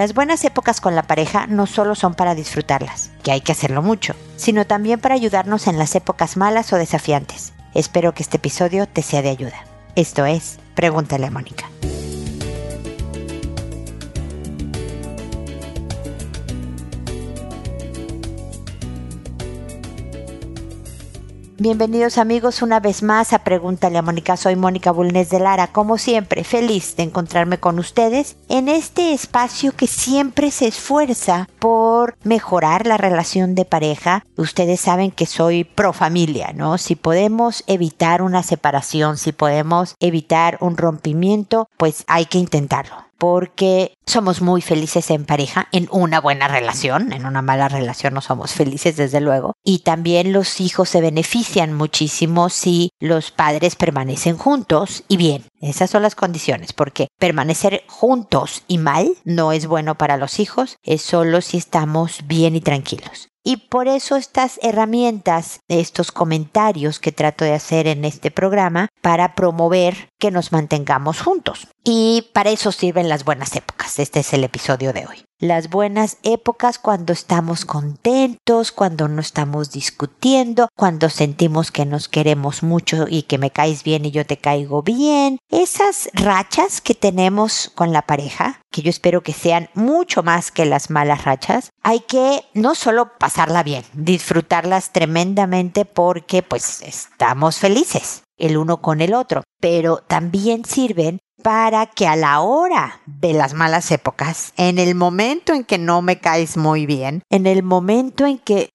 Las buenas épocas con la pareja no solo son para disfrutarlas, que hay que hacerlo mucho, sino también para ayudarnos en las épocas malas o desafiantes. Espero que este episodio te sea de ayuda. Esto es, pregúntale a Mónica. Bienvenidos amigos una vez más a Pregúntale a Mónica. Soy Mónica Bulnes de Lara, como siempre, feliz de encontrarme con ustedes en este espacio que siempre se esfuerza por mejorar la relación de pareja. Ustedes saben que soy pro familia, ¿no? Si podemos evitar una separación, si podemos evitar un rompimiento, pues hay que intentarlo porque somos muy felices en pareja, en una buena relación, en una mala relación no somos felices desde luego, y también los hijos se benefician muchísimo si los padres permanecen juntos y bien. Esas son las condiciones, porque permanecer juntos y mal no es bueno para los hijos, es solo si estamos bien y tranquilos. Y por eso estas herramientas, estos comentarios que trato de hacer en este programa para promover que nos mantengamos juntos. Y para eso sirven las buenas épocas. Este es el episodio de hoy. Las buenas épocas cuando estamos contentos, cuando no estamos discutiendo, cuando sentimos que nos queremos mucho y que me caes bien y yo te caigo bien. Esas rachas que tenemos con la pareja, que yo espero que sean mucho más que las malas rachas, hay que no solo pasarla bien, disfrutarlas tremendamente porque pues estamos felices el uno con el otro, pero también sirven para que a la hora de las malas épocas, en el momento en que no me caes muy bien, en el momento en que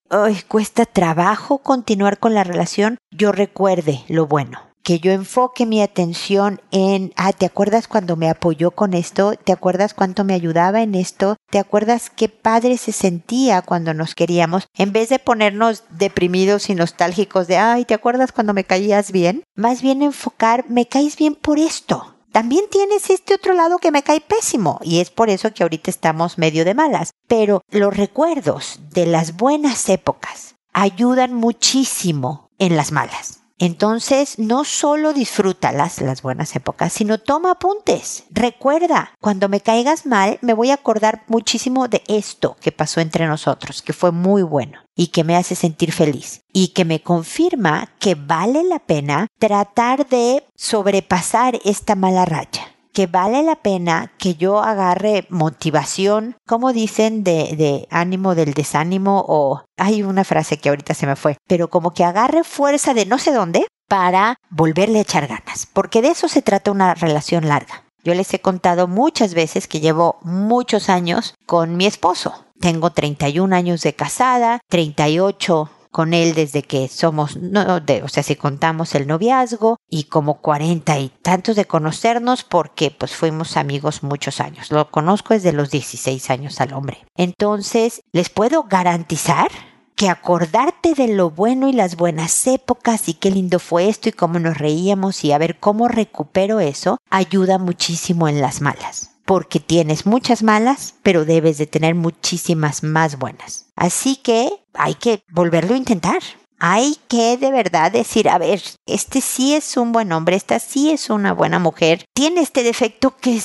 cuesta trabajo continuar con la relación, yo recuerde lo bueno que yo enfoque mi atención en, ah, ¿te acuerdas cuando me apoyó con esto? ¿Te acuerdas cuánto me ayudaba en esto? ¿Te acuerdas qué padre se sentía cuando nos queríamos? En vez de ponernos deprimidos y nostálgicos de, ay, ¿te acuerdas cuando me caías bien? Más bien enfocar, me caes bien por esto. También tienes este otro lado que me cae pésimo y es por eso que ahorita estamos medio de malas. Pero los recuerdos de las buenas épocas ayudan muchísimo en las malas. Entonces, no solo disfrútalas, las buenas épocas, sino toma apuntes. Recuerda, cuando me caigas mal, me voy a acordar muchísimo de esto que pasó entre nosotros, que fue muy bueno y que me hace sentir feliz y que me confirma que vale la pena tratar de sobrepasar esta mala racha que vale la pena que yo agarre motivación, como dicen, de, de, ánimo del desánimo o hay una frase que ahorita se me fue, pero como que agarre fuerza de no sé dónde para volverle a echar ganas, porque de eso se trata una relación larga. Yo les he contado muchas veces que llevo muchos años con mi esposo. Tengo 31 años de casada, 38 con él desde que somos, no, de, o sea, si contamos el noviazgo y como cuarenta y tantos de conocernos porque pues fuimos amigos muchos años. Lo conozco desde los 16 años al hombre. Entonces, les puedo garantizar que acordarte de lo bueno y las buenas épocas y qué lindo fue esto y cómo nos reíamos y a ver cómo recupero eso ayuda muchísimo en las malas porque tienes muchas malas, pero debes de tener muchísimas más buenas. Así que hay que volverlo a intentar. Hay que de verdad decir, a ver, este sí es un buen hombre, esta sí es una buena mujer, tiene este defecto que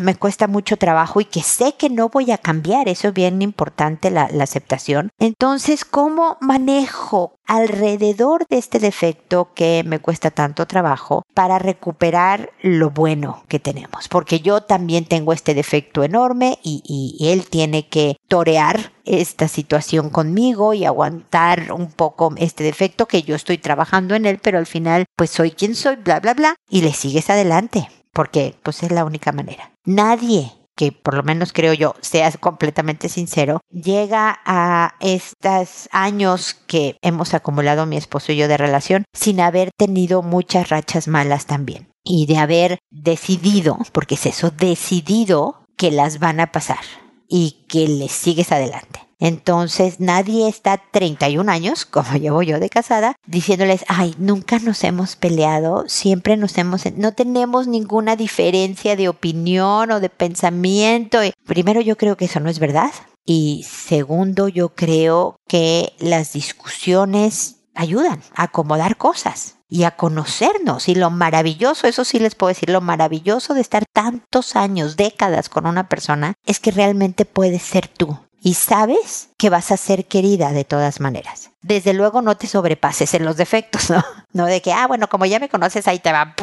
me cuesta mucho trabajo y que sé que no voy a cambiar, eso es bien importante la, la aceptación. Entonces, ¿cómo manejo alrededor de este defecto que me cuesta tanto trabajo para recuperar lo bueno que tenemos. Porque yo también tengo este defecto enorme y, él tiene que torear esta situación conmigo y aguantar un poco este defecto que yo estoy trabajando en él, pero al final pues soy quien soy, bla, bla, bla, y le sigues adelante. Porque pues es la única manera. Nadie que por lo menos creo yo, seas completamente sincero, llega a estos años que hemos acumulado mi esposo y yo de relación sin haber tenido muchas rachas malas también. Y de haber decidido, porque es eso, decidido que las van a pasar y que les sigues adelante. Entonces nadie está 31 años, como llevo yo de casada, diciéndoles, ay, nunca nos hemos peleado, siempre nos hemos, no tenemos ninguna diferencia de opinión o de pensamiento. Primero yo creo que eso no es verdad. Y segundo, yo creo que las discusiones ayudan a acomodar cosas y a conocernos. Y lo maravilloso, eso sí les puedo decir, lo maravilloso de estar tantos años, décadas con una persona, es que realmente puedes ser tú. Y sabes que vas a ser querida de todas maneras. Desde luego no te sobrepases en los defectos, ¿no? No de que, ah, bueno, como ya me conoces, ahí te va,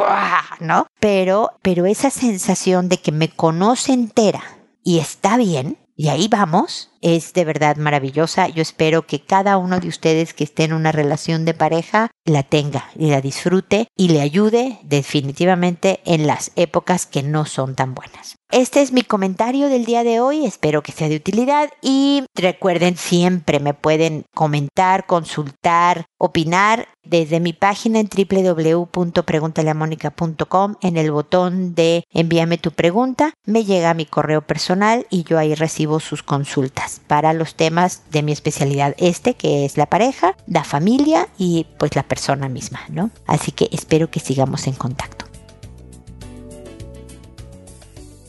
¿no? Pero, pero esa sensación de que me conoce entera y está bien, y ahí vamos, es de verdad maravillosa. Yo espero que cada uno de ustedes que esté en una relación de pareja la tenga y la disfrute y le ayude definitivamente en las épocas que no son tan buenas. Este es mi comentario del día de hoy, espero que sea de utilidad y recuerden siempre me pueden comentar, consultar, opinar desde mi página en www.preguntaleamónica.com en el botón de envíame tu pregunta, me llega a mi correo personal y yo ahí recibo sus consultas para los temas de mi especialidad este que es la pareja, la familia y pues la persona misma, ¿no? Así que espero que sigamos en contacto.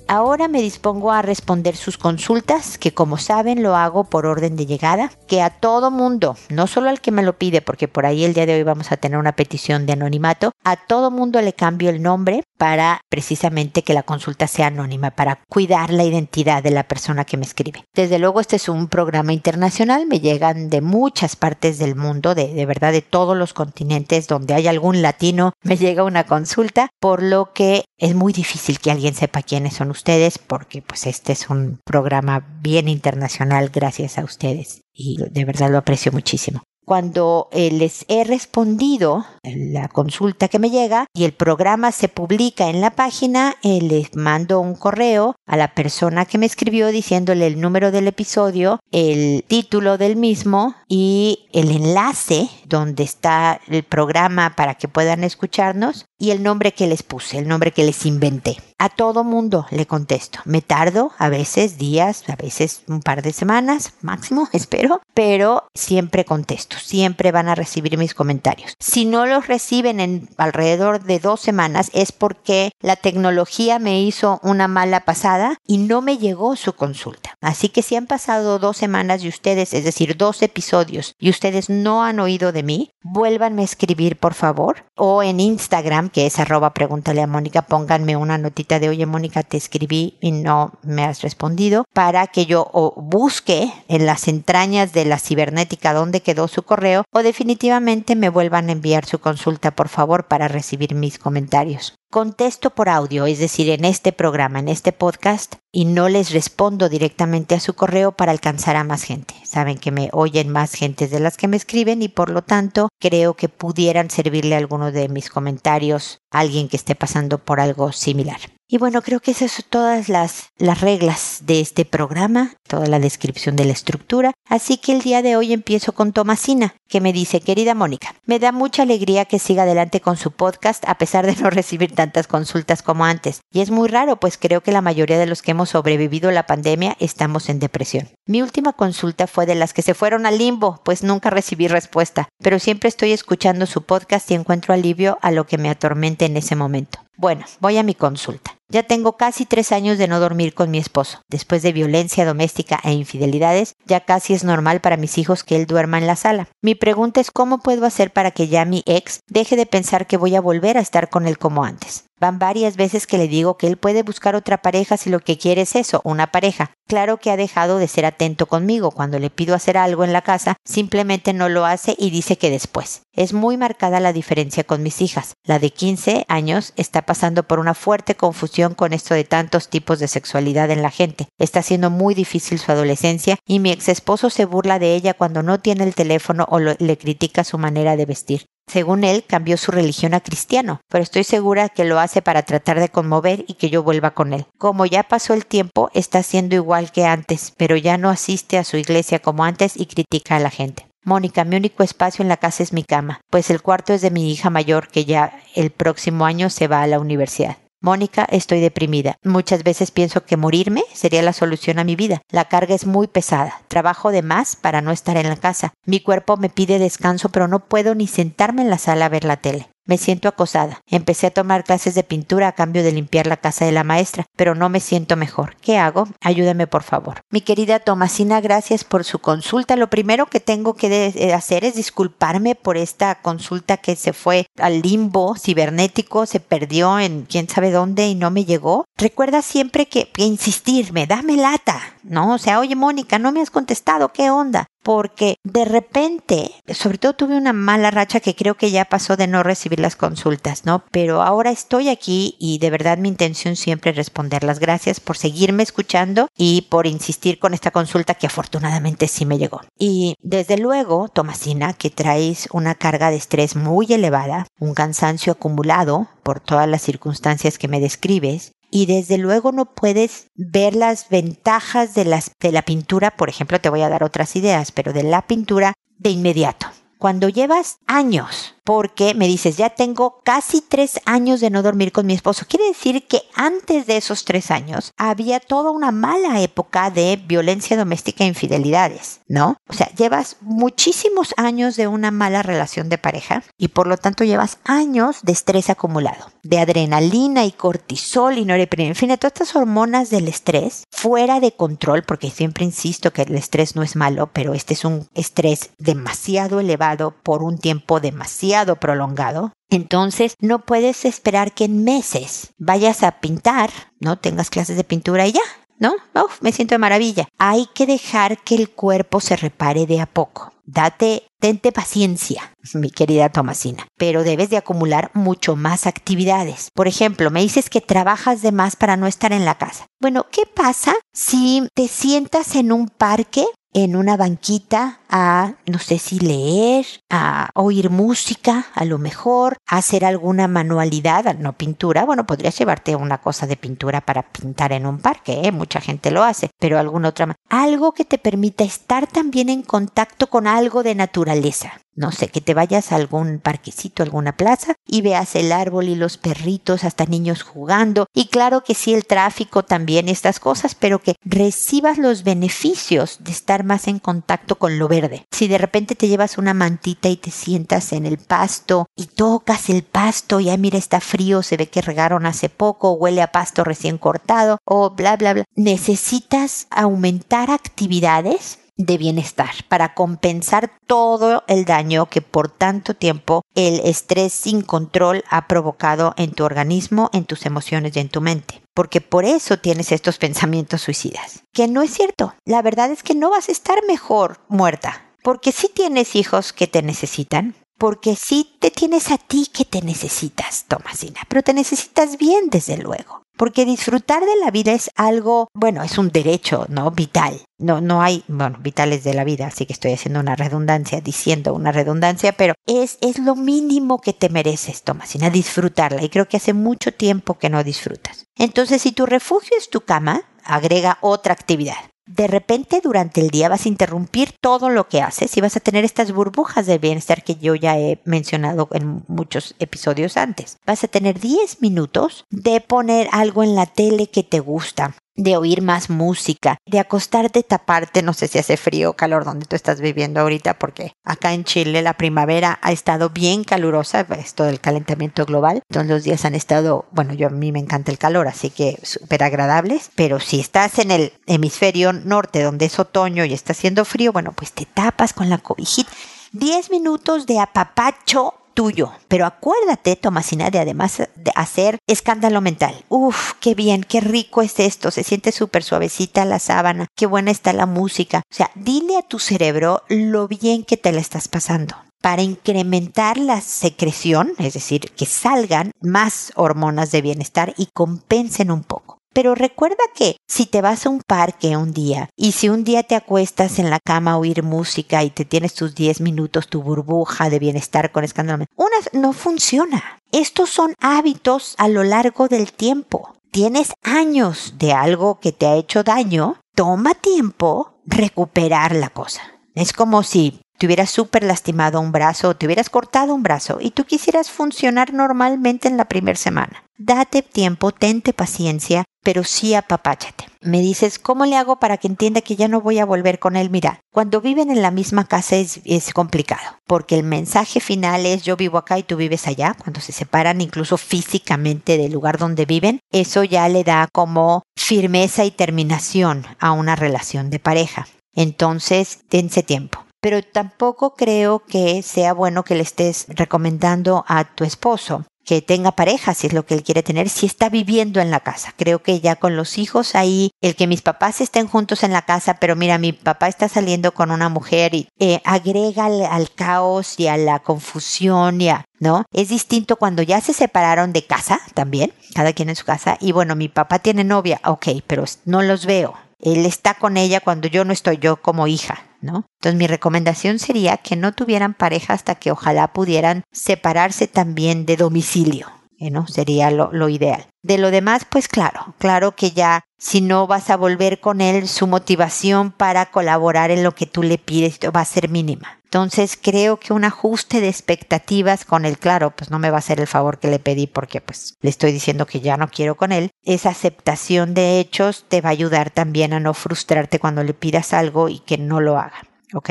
Ahora me dispongo a responder sus consultas, que como saben lo hago por orden de llegada, que a todo mundo, no solo al que me lo pide, porque por ahí el día de hoy vamos a tener una petición de anonimato, a todo mundo le cambio el nombre para precisamente que la consulta sea anónima, para cuidar la identidad de la persona que me escribe. Desde luego este es un programa internacional, me llegan de muchas partes del mundo, de, de verdad de todos los continentes donde hay algún latino, me llega una consulta, por lo que es muy difícil que alguien sepa quiénes son ustedes porque pues este es un programa bien internacional gracias a ustedes y de verdad lo aprecio muchísimo cuando eh, les he respondido la consulta que me llega y el programa se publica en la página, eh, les mando un correo a la persona que me escribió diciéndole el número del episodio, el título del mismo y el enlace donde está el programa para que puedan escucharnos y el nombre que les puse, el nombre que les inventé. A todo mundo le contesto. Me tardo a veces días, a veces un par de semanas máximo, espero, pero siempre contesto. Siempre van a recibir mis comentarios. Si no reciben en alrededor de dos semanas es porque la tecnología me hizo una mala pasada y no me llegó su consulta. Así que si han pasado dos semanas y ustedes, es decir, dos episodios, y ustedes no han oído de mí, vuélvanme a escribir por favor o en Instagram que es arroba pregúntale a Mónica, pónganme una notita de oye Mónica, te escribí y no me has respondido para que yo busque en las entrañas de la cibernética dónde quedó su correo o definitivamente me vuelvan a enviar su consulta por favor para recibir mis comentarios. Contesto por audio, es decir, en este programa, en este podcast, y no les respondo directamente a su correo para alcanzar a más gente. Saben que me oyen más gentes de las que me escriben y por lo tanto creo que pudieran servirle alguno de mis comentarios a alguien que esté pasando por algo similar. Y bueno, creo que esas son todas las, las reglas de este programa, toda la descripción de la estructura. Así que el día de hoy empiezo con Tomasina, que me dice, querida Mónica, me da mucha alegría que siga adelante con su podcast a pesar de no recibir tantas consultas como antes. Y es muy raro, pues creo que la mayoría de los que hemos sobrevivido la pandemia estamos en depresión. Mi última consulta fue de las que se fueron al limbo, pues nunca recibí respuesta, pero siempre estoy escuchando su podcast y encuentro alivio a lo que me atormente en ese momento. Bueno, voy a mi consulta. Ya tengo casi tres años de no dormir con mi esposo. Después de violencia doméstica e infidelidades, ya casi es normal para mis hijos que él duerma en la sala. Mi pregunta es cómo puedo hacer para que ya mi ex deje de pensar que voy a volver a estar con él como antes. Van varias veces que le digo que él puede buscar otra pareja si lo que quiere es eso, una pareja. Claro que ha dejado de ser atento conmigo. Cuando le pido hacer algo en la casa, simplemente no lo hace y dice que después. Es muy marcada la diferencia con mis hijas. La de 15 años está pasando por una fuerte confusión con esto de tantos tipos de sexualidad en la gente. Está siendo muy difícil su adolescencia y mi ex esposo se burla de ella cuando no tiene el teléfono o le critica su manera de vestir. Según él, cambió su religión a cristiano, pero estoy segura que lo hace para tratar de conmover y que yo vuelva con él. Como ya pasó el tiempo, está siendo igual que antes, pero ya no asiste a su iglesia como antes y critica a la gente. Mónica, mi único espacio en la casa es mi cama, pues el cuarto es de mi hija mayor que ya el próximo año se va a la universidad. Mónica, estoy deprimida. Muchas veces pienso que morirme sería la solución a mi vida. La carga es muy pesada. Trabajo de más para no estar en la casa. Mi cuerpo me pide descanso, pero no puedo ni sentarme en la sala a ver la tele. Me siento acosada. Empecé a tomar clases de pintura a cambio de limpiar la casa de la maestra, pero no me siento mejor. ¿Qué hago? Ayúdame por favor. Mi querida Tomasina, gracias por su consulta. Lo primero que tengo que eh, hacer es disculparme por esta consulta que se fue al limbo cibernético, se perdió en quién sabe dónde y no me llegó. Recuerda siempre que, que insistirme, dame lata, ¿no? O sea, oye Mónica, no me has contestado, ¿qué onda? porque de repente, sobre todo tuve una mala racha que creo que ya pasó de no recibir las consultas, ¿no? Pero ahora estoy aquí y de verdad mi intención siempre es responderlas. Gracias por seguirme escuchando y por insistir con esta consulta que afortunadamente sí me llegó. Y desde luego, Tomasina, que traes una carga de estrés muy elevada, un cansancio acumulado por todas las circunstancias que me describes, y desde luego no puedes ver las ventajas de, las, de la pintura, por ejemplo, te voy a dar otras ideas, pero de la pintura de inmediato. Cuando llevas años porque me dices, ya tengo casi tres años de no dormir con mi esposo. Quiere decir que antes de esos tres años había toda una mala época de violencia doméstica e infidelidades, ¿no? O sea, llevas muchísimos años de una mala relación de pareja y por lo tanto llevas años de estrés acumulado, de adrenalina y cortisol y norepinefrina, en fin, de todas estas hormonas del estrés fuera de control, porque siempre insisto que el estrés no es malo, pero este es un estrés demasiado elevado por un tiempo demasiado prolongado, entonces no puedes esperar que en meses vayas a pintar, ¿no? Tengas clases de pintura y ya, ¿no? me siento de maravilla. Hay que dejar que el cuerpo se repare de a poco. Date, tente paciencia, mi querida Tomasina, pero debes de acumular mucho más actividades. Por ejemplo, me dices que trabajas de más para no estar en la casa. Bueno, ¿qué pasa si te sientas en un parque en una banquita a, no sé si leer, a oír música, a lo mejor, a hacer alguna manualidad, no pintura. Bueno, podrías llevarte una cosa de pintura para pintar en un parque, ¿eh? mucha gente lo hace, pero alguna otra. Algo que te permita estar también en contacto con algo de naturaleza no sé, que te vayas a algún parquecito, alguna plaza y veas el árbol y los perritos, hasta niños jugando. Y claro que sí, el tráfico también, estas cosas, pero que recibas los beneficios de estar más en contacto con lo verde. Si de repente te llevas una mantita y te sientas en el pasto y tocas el pasto y, ay, mira, está frío, se ve que regaron hace poco, huele a pasto recién cortado, o bla, bla, bla. Necesitas aumentar actividades de bienestar para compensar todo el daño que por tanto tiempo el estrés sin control ha provocado en tu organismo, en tus emociones y en tu mente. Porque por eso tienes estos pensamientos suicidas. Que no es cierto. La verdad es que no vas a estar mejor muerta. Porque si tienes hijos que te necesitan, porque sí te tienes a ti que te necesitas, Tomasina, pero te necesitas bien, desde luego porque disfrutar de la vida es algo, bueno, es un derecho, ¿no? Vital. No, no hay, bueno, vitales de la vida, así que estoy haciendo una redundancia, diciendo una redundancia, pero es, es lo mínimo que te mereces, Tomasina, disfrutarla. Y creo que hace mucho tiempo que no disfrutas. Entonces, si tu refugio es tu cama, agrega otra actividad de repente durante el día vas a interrumpir todo lo que haces y vas a tener estas burbujas de bienestar que yo ya he mencionado en muchos episodios antes. Vas a tener 10 minutos de poner algo en la tele que te gusta, de oír más música, de acostarte, taparte, no sé si hace frío o calor donde tú estás viviendo ahorita, porque acá en Chile la primavera ha estado bien calurosa, esto del calentamiento global, todos los días han estado, bueno, yo a mí me encanta el calor, así que súper agradables, pero si estás en el hemisferio norte donde es otoño y está haciendo frío, bueno, pues te tapas con la cobijita. 10 minutos de apapacho tuyo. Pero acuérdate, Tomasina, de además de hacer escándalo mental. Uf, qué bien, qué rico es esto. Se siente súper suavecita la sábana. Qué buena está la música. O sea, dile a tu cerebro lo bien que te la estás pasando para incrementar la secreción, es decir, que salgan más hormonas de bienestar y compensen un poco. Pero recuerda que si te vas a un parque un día y si un día te acuestas en la cama a oír música y te tienes tus 10 minutos, tu burbuja de bienestar con escándalo, no funciona. Estos son hábitos a lo largo del tiempo. Tienes años de algo que te ha hecho daño, toma tiempo recuperar la cosa. Es como si te hubieras súper lastimado un brazo te hubieras cortado un brazo y tú quisieras funcionar normalmente en la primera semana. Date tiempo, tente paciencia, pero sí apapáchate. Me dices, ¿cómo le hago para que entienda que ya no voy a volver con él? Mira, cuando viven en la misma casa es, es, complicado, porque el mensaje final es yo vivo acá y tú vives allá. Cuando se separan incluso físicamente del lugar donde viven, eso ya le da como firmeza y terminación a una relación de pareja. Entonces, dense tiempo pero tampoco creo que sea bueno que le estés recomendando a tu esposo que tenga pareja, si es lo que él quiere tener, si está viviendo en la casa. Creo que ya con los hijos ahí, el que mis papás estén juntos en la casa, pero mira, mi papá está saliendo con una mujer y eh, agrega al, caos y a la confusión y a, ¿no? Es distinto cuando ya se separaron de casa también, cada quien en su casa, y bueno, mi papá tiene novia, ok, pero no los veo. Él está con ella cuando yo no estoy yo como hija. Entonces mi recomendación sería que no tuvieran pareja hasta que ojalá pudieran separarse también de domicilio, ¿no? Sería lo, lo ideal. De lo demás, pues claro, claro que ya si no vas a volver con él, su motivación para colaborar en lo que tú le pides va a ser mínima. Entonces creo que un ajuste de expectativas con él, claro, pues no me va a hacer el favor que le pedí porque pues le estoy diciendo que ya no quiero con él. Esa aceptación de hechos te va a ayudar también a no frustrarte cuando le pidas algo y que no lo haga, ¿ok?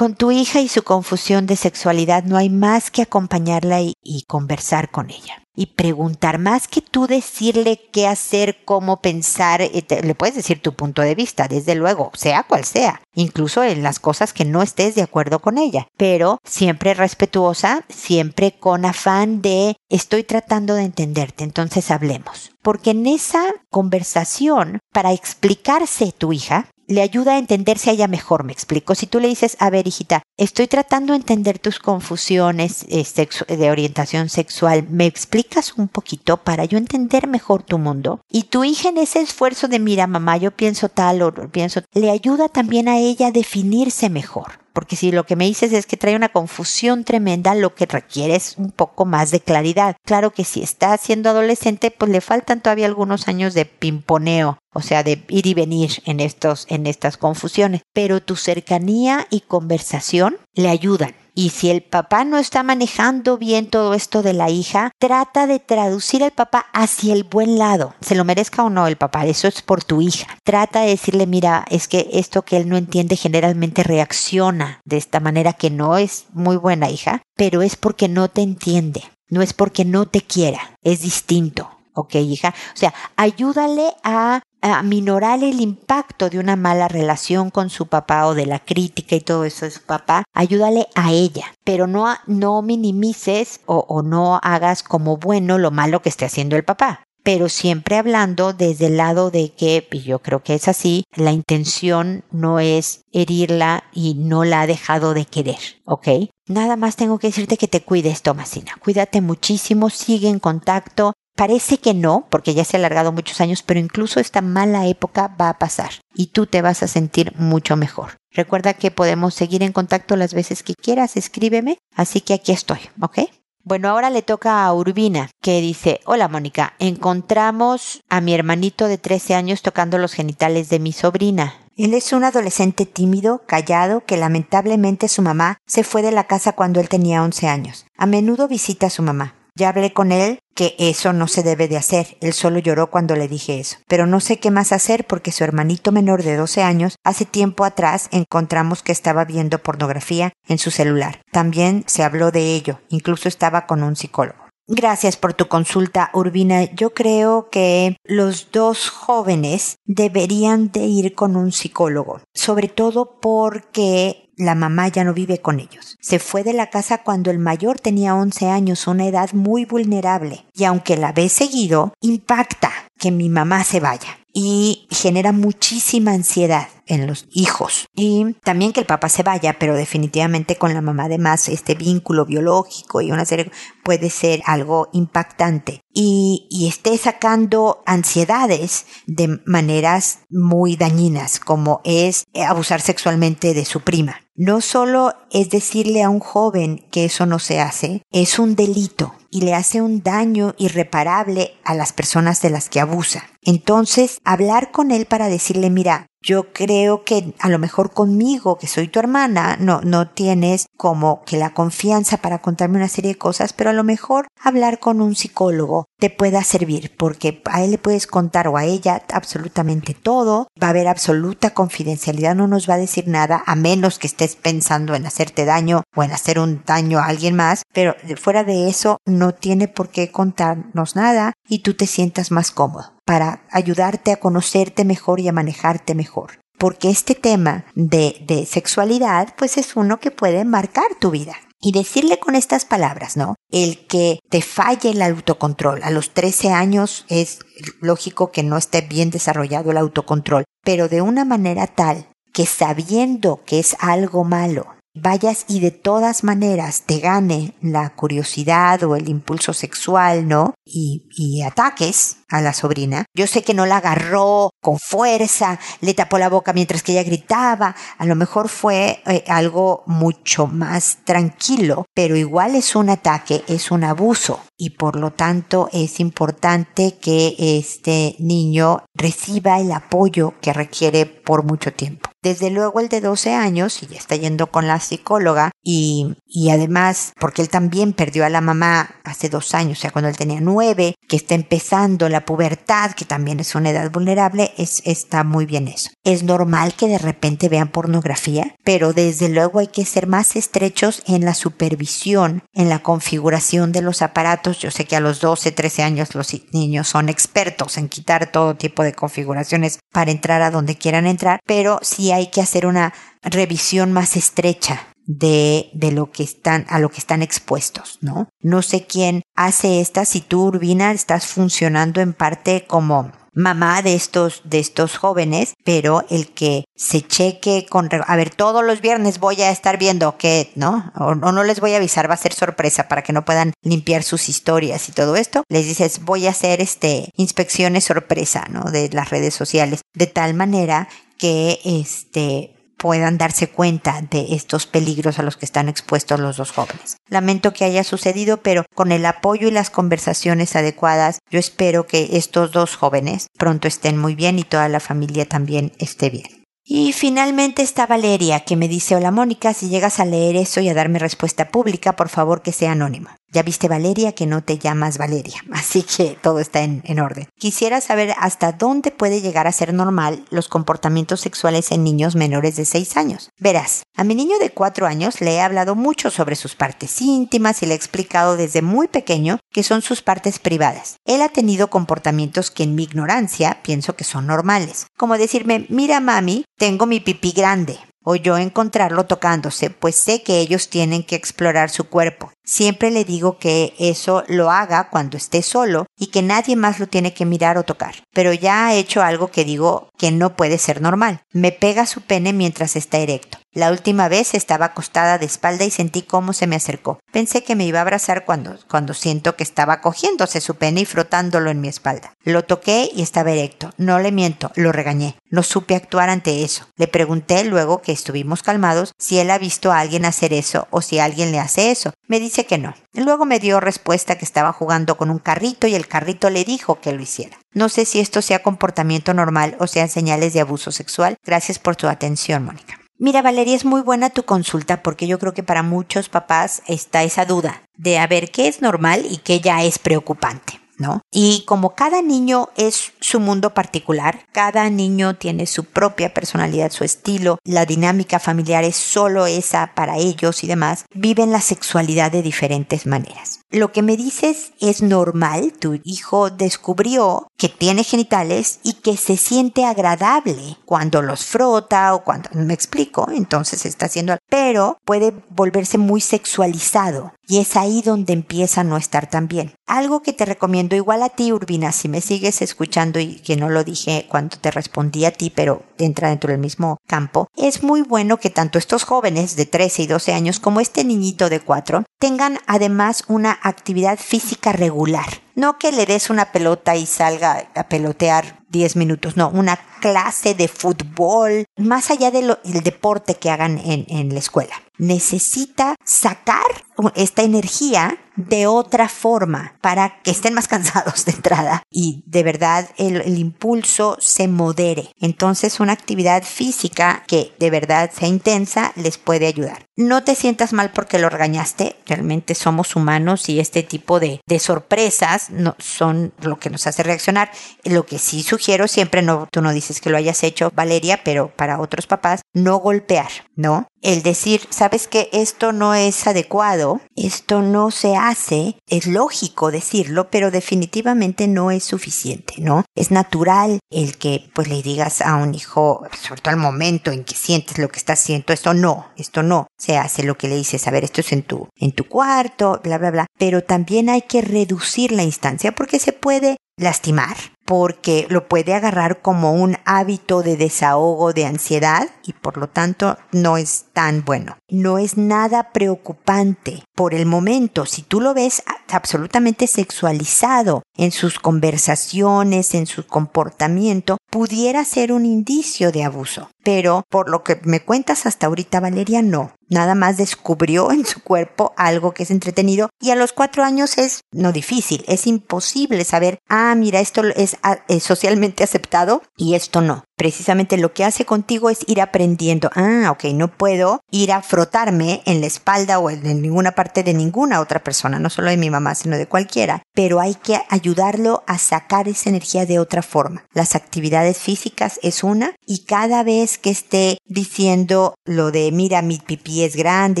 Con tu hija y su confusión de sexualidad no hay más que acompañarla y, conversar con ella y preguntar más que tú decirle qué hacer, cómo pensar, eh, le puedes decir tu punto de vista, desde luego, sea cual sea, incluso en las cosas que no estés de acuerdo con ella, pero siempre respetuosa, siempre con afán de estoy tratando de entenderte, entonces hablemos. Porque en esa conversación, para explicarse tu hija, le ayuda a entenderse a ella mejor, me explico. Si tú le dices, a ver, hijita, estoy tratando de entender tus confusiones eh, de orientación sexual, ¿me explicas un poquito para yo entender mejor tu mundo? Y tu hija en ese esfuerzo de, mira, mamá, yo pienso tal o pienso, le ayuda también a ella a definirse mejor porque si lo que me dices es que trae una confusión tremenda, lo que requiere es un poco más de claridad. Claro que si está siendo adolescente, pues le faltan todavía algunos años de pimponeo, o sea, de ir y venir en estos, en estas confusiones. Pero tu cercanía y conversación le ayudan. Y si el papá no está manejando bien todo esto de la hija, trata de traducir al papá hacia el buen lado. Se lo merezca o no el papá, eso es por tu hija. Trata de decirle, mira, es que esto que él no entiende generalmente reacciona de esta manera que no es muy buena hija, pero es porque no te entiende. No es porque no te quiera, es distinto. ¿ok, hija? O sea, ayúdale a, a, minorar el impacto de una mala relación con su papá o de la crítica y todo eso de su papá. Ayúdale a ella, pero no, no minimices o, o no hagas como bueno lo malo que esté haciendo el papá pero siempre hablando desde el lado de que, y yo creo que es así, la intención no es herirla y no la ha dejado de querer, ¿ok? Nada más tengo que decirte que te cuides, Tomasina. Cuídate muchísimo, sigue en contacto, Parece que no, porque ya se ha alargado muchos años, pero incluso esta mala época va a pasar y tú te vas a sentir mucho mejor. Recuerda que podemos seguir en contacto las veces que quieras, escríbeme, así que aquí estoy, ¿ok? Bueno, ahora le toca a Urbina, que dice, hola Mónica, encontramos a mi hermanito de 13 años tocando los genitales de mi sobrina. Él es un adolescente tímido, callado, que lamentablemente su mamá se fue de la casa cuando él tenía 11 años. A menudo visita a su mamá. Ya hablé con él que eso no se debe de hacer. Él solo lloró cuando le dije eso. Pero no sé qué más hacer porque su hermanito menor de 12 años hace tiempo atrás encontramos que estaba viendo pornografía en su celular. También se habló de ello. Incluso estaba con un psicólogo. Gracias por tu consulta, Urbina. Yo creo que los dos jóvenes deberían de ir con un psicólogo, sobre todo porque la mamá ya no vive con ellos. Se fue de la casa cuando el mayor tenía 11 años, una edad muy vulnerable, y aunque la ve seguido, impacta que mi mamá se vaya y genera muchísima ansiedad en los hijos. Y también que el papá se vaya pero definitivamente con la mamá además este vínculo biológico y una serie puede ser algo impactante. Y, y esté sacando ansiedades de maneras muy dañinas como es abusar sexualmente de su prima. No solo es decirle a un joven que eso no se hace, es un delito y le hace un daño irreparable a las personas de las que abusa. Entonces, hablar con él para decirle, mira, yo creo que a lo mejor conmigo, que soy tu hermana, no, no tienes como que la confianza para contarme una serie de cosas, pero a lo mejor hablar con un psicólogo te pueda servir, porque a él le puedes contar o a ella absolutamente todo, va a haber absoluta confidencialidad, no nos va a decir nada, a menos que estés pensando en hacerte daño o en hacer un daño a alguien más, pero fuera de eso no tiene por qué contarnos nada y tú te sientas más cómodo para ayudarte a conocerte mejor y a manejarte mejor porque este tema de, de, sexualidad pues es uno que puede marcar tu vida. Y decirle con estas palabras, ¿no? El que te falle el autocontrol. A los 13 años es lógico que no esté bien desarrollado el autocontrol, pero de una manera tal que sabiendo que es algo malo, vayas y de todas maneras te gane la curiosidad o el impulso sexual, ¿no? Y, ataques a la sobrina. Yo sé que no la agarró con fuerza, le tapó la boca mientras que ella gritaba. A lo mejor fue eh, algo mucho más tranquilo, pero igual es un ataque, es un abuso. Y por lo tanto es importante que este niño reciba el apoyo que requiere por mucho tiempo. Desde luego el de 12 años, y ya está yendo con la psicóloga, y, y además, porque él también perdió a la mamá hace dos años, o sea, cuando él tenía nueve, que está empezando la pubertad, que también es una edad vulnerable, es, está muy bien eso. Es normal que de repente vean pornografía, pero desde luego hay que ser más estrechos en la supervisión, en la configuración de los aparatos. Yo sé que a los 12, 13 años los niños son expertos en quitar todo tipo de configuraciones para entrar a donde quieran entrar, pero hay que hacer una revisión más estrecha de, de lo que están, a lo que están expuestos, ¿no? No sé quién hace esta, si tú, Urbina, estás funcionando en parte como mamá de estos, de estos jóvenes, pero el que se cheque con, a ver, todos los viernes voy a estar viendo que, ¿no? O, no les voy a avisar, va a ser sorpresa para que no puedan limpiar sus historias y todo esto. Les dices, voy a hacer este, inspecciones sorpresa, ¿no? De las redes sociales, de tal manera que, este, puedan darse cuenta de estos peligros a los que están expuestos los dos jóvenes. Lamento que haya sucedido, pero con el apoyo y las conversaciones adecuadas, yo espero que estos dos jóvenes pronto estén muy bien y toda la familia también esté bien. Y finalmente está Valeria, que me dice, hola Mónica, si llegas a leer eso y a darme respuesta pública, por favor que sea anónimo. Ya viste Valeria que no te llamas Valeria, así que todo está en, en, orden. Quisiera saber hasta dónde puede llegar a ser normal los comportamientos sexuales en niños menores de 6 años. Verás, a mi niño de 4 años le he hablado mucho sobre sus partes íntimas y le he explicado desde muy pequeño que son sus partes privadas. Él ha tenido comportamientos que en mi ignorancia pienso que son normales, como decirme, mira mami, tengo mi pipí grande, o yo encontrarlo tocándose, pues sé que ellos tienen que explorar su cuerpo. Siempre le digo que eso lo haga cuando esté solo y que nadie más lo tiene que mirar o tocar. Pero ya ha hecho algo que digo que no puede ser normal. Me pega su pene mientras está erecto. La última vez estaba acostada de espalda y sentí cómo se me acercó. Pensé que me iba a abrazar cuando, cuando siento que estaba cogiéndose su pene y frotándolo en mi espalda. Lo toqué y estaba erecto. No le miento, lo regañé. No supe actuar ante eso. Le pregunté luego que estuvimos calmados si él ha visto a alguien hacer eso o si alguien le hace eso. Me dice que no. Luego me dio respuesta que estaba jugando con un carrito y el carrito le dijo que lo hiciera. No sé si esto sea comportamiento normal o sean señales de abuso sexual. Gracias por tu atención, Mónica. Mira, Valeria, es muy buena tu consulta porque yo creo que para muchos papás está esa duda de a ver qué es normal y qué ya es preocupante. ¿No? Y como cada niño es su mundo particular, cada niño tiene su propia personalidad, su estilo, la dinámica familiar es solo esa para ellos y demás, viven la sexualidad de diferentes maneras. Lo que me dices es normal, tu hijo descubrió que tiene genitales y que se siente agradable cuando los frota o cuando me explico, entonces está haciendo, pero puede volverse muy sexualizado y es ahí donde empieza a no estar tan bien. Algo que te recomiendo igual a ti, Urbina, si me sigues escuchando y que no lo dije cuando te respondí a ti, pero entra dentro del mismo campo, es muy bueno que tanto estos jóvenes de 13 y 12 años como este niñito de 4 tengan además una actividad física regular. No que le des una pelota y salga a pelotear 10 minutos, no, una clase de fútbol, más allá del deporte que hagan en, la escuela. Necesita sacar esta energía de otra forma para que estén más cansados de entrada y de verdad el, impulso se modere. Entonces una actividad física que de verdad sea intensa les puede ayudar. no te sientas mal porque lo regañaste, realmente somos humanos y este tipo de, de sorpresas no, son lo que nos hace reaccionar. Lo que sí sugiero siempre, no, tú no dices que lo hayas hecho, Valeria, pero para otros papás, no golpear, ¿no? El decir, sabes que esto no es adecuado, esto no se hace, es lógico decirlo, pero definitivamente no es suficiente, ¿no? Es natural el que pues le digas a un hijo, sobre todo al momento en que sientes lo que está haciendo, esto no, esto no, se hace lo que le dices, a ver, esto es en tu, en tu cuarto, bla, bla, bla, pero también hay que reducir la instancia porque se puede lastimar, porque lo puede agarrar como un hábito de desahogo de ansiedad y por lo tanto no es tan bueno. No es nada preocupante por el momento. Si tú lo ves absolutamente sexualizado en sus conversaciones, en su comportamiento, pudiera ser un indicio de abuso. Pero por lo que me cuentas hasta ahorita, Valeria, no. Nada más descubrió en su cuerpo algo que es entretenido y a los cuatro años es no difícil, es imposible saber, ah, mira, esto es, es socialmente aceptado y esto no precisamente lo que hace contigo es ir aprendiendo, ah, ok, no puedo ir a frotarme en la espalda o en ninguna parte de ninguna otra persona, no solo de mi mamá, sino de cualquiera, pero hay que ayudarlo a sacar esa energía de otra forma. Las actividades físicas es una y cada vez que esté diciendo lo de mira, mi pipí es grande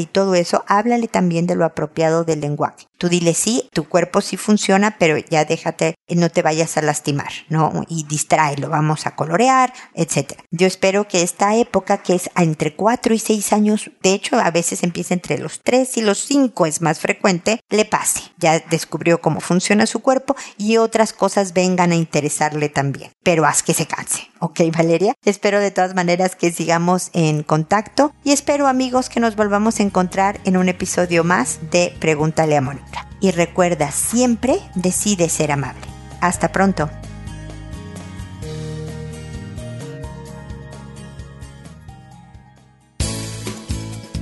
y todo eso, háblale también de lo apropiado del lenguaje. Tú dile sí, tu cuerpo sí funciona, pero ya déjate, no te vayas a lastimar, ¿no? Y distráelo, vamos a colorear, etcétera. Yo espero que esta época, que es entre 4 y 6 años, de hecho a veces empieza entre los 3 y los 5, es más frecuente, le pase. Ya descubrió cómo funciona su cuerpo y otras cosas vengan a interesarle también. Pero haz que se canse. ¿Ok, Valeria? Espero de todas maneras que sigamos en contacto y espero amigos que nos volvamos a encontrar en un episodio más de Pregúntale a Mónica y recuerda siempre decide ser amable. Hasta pronto.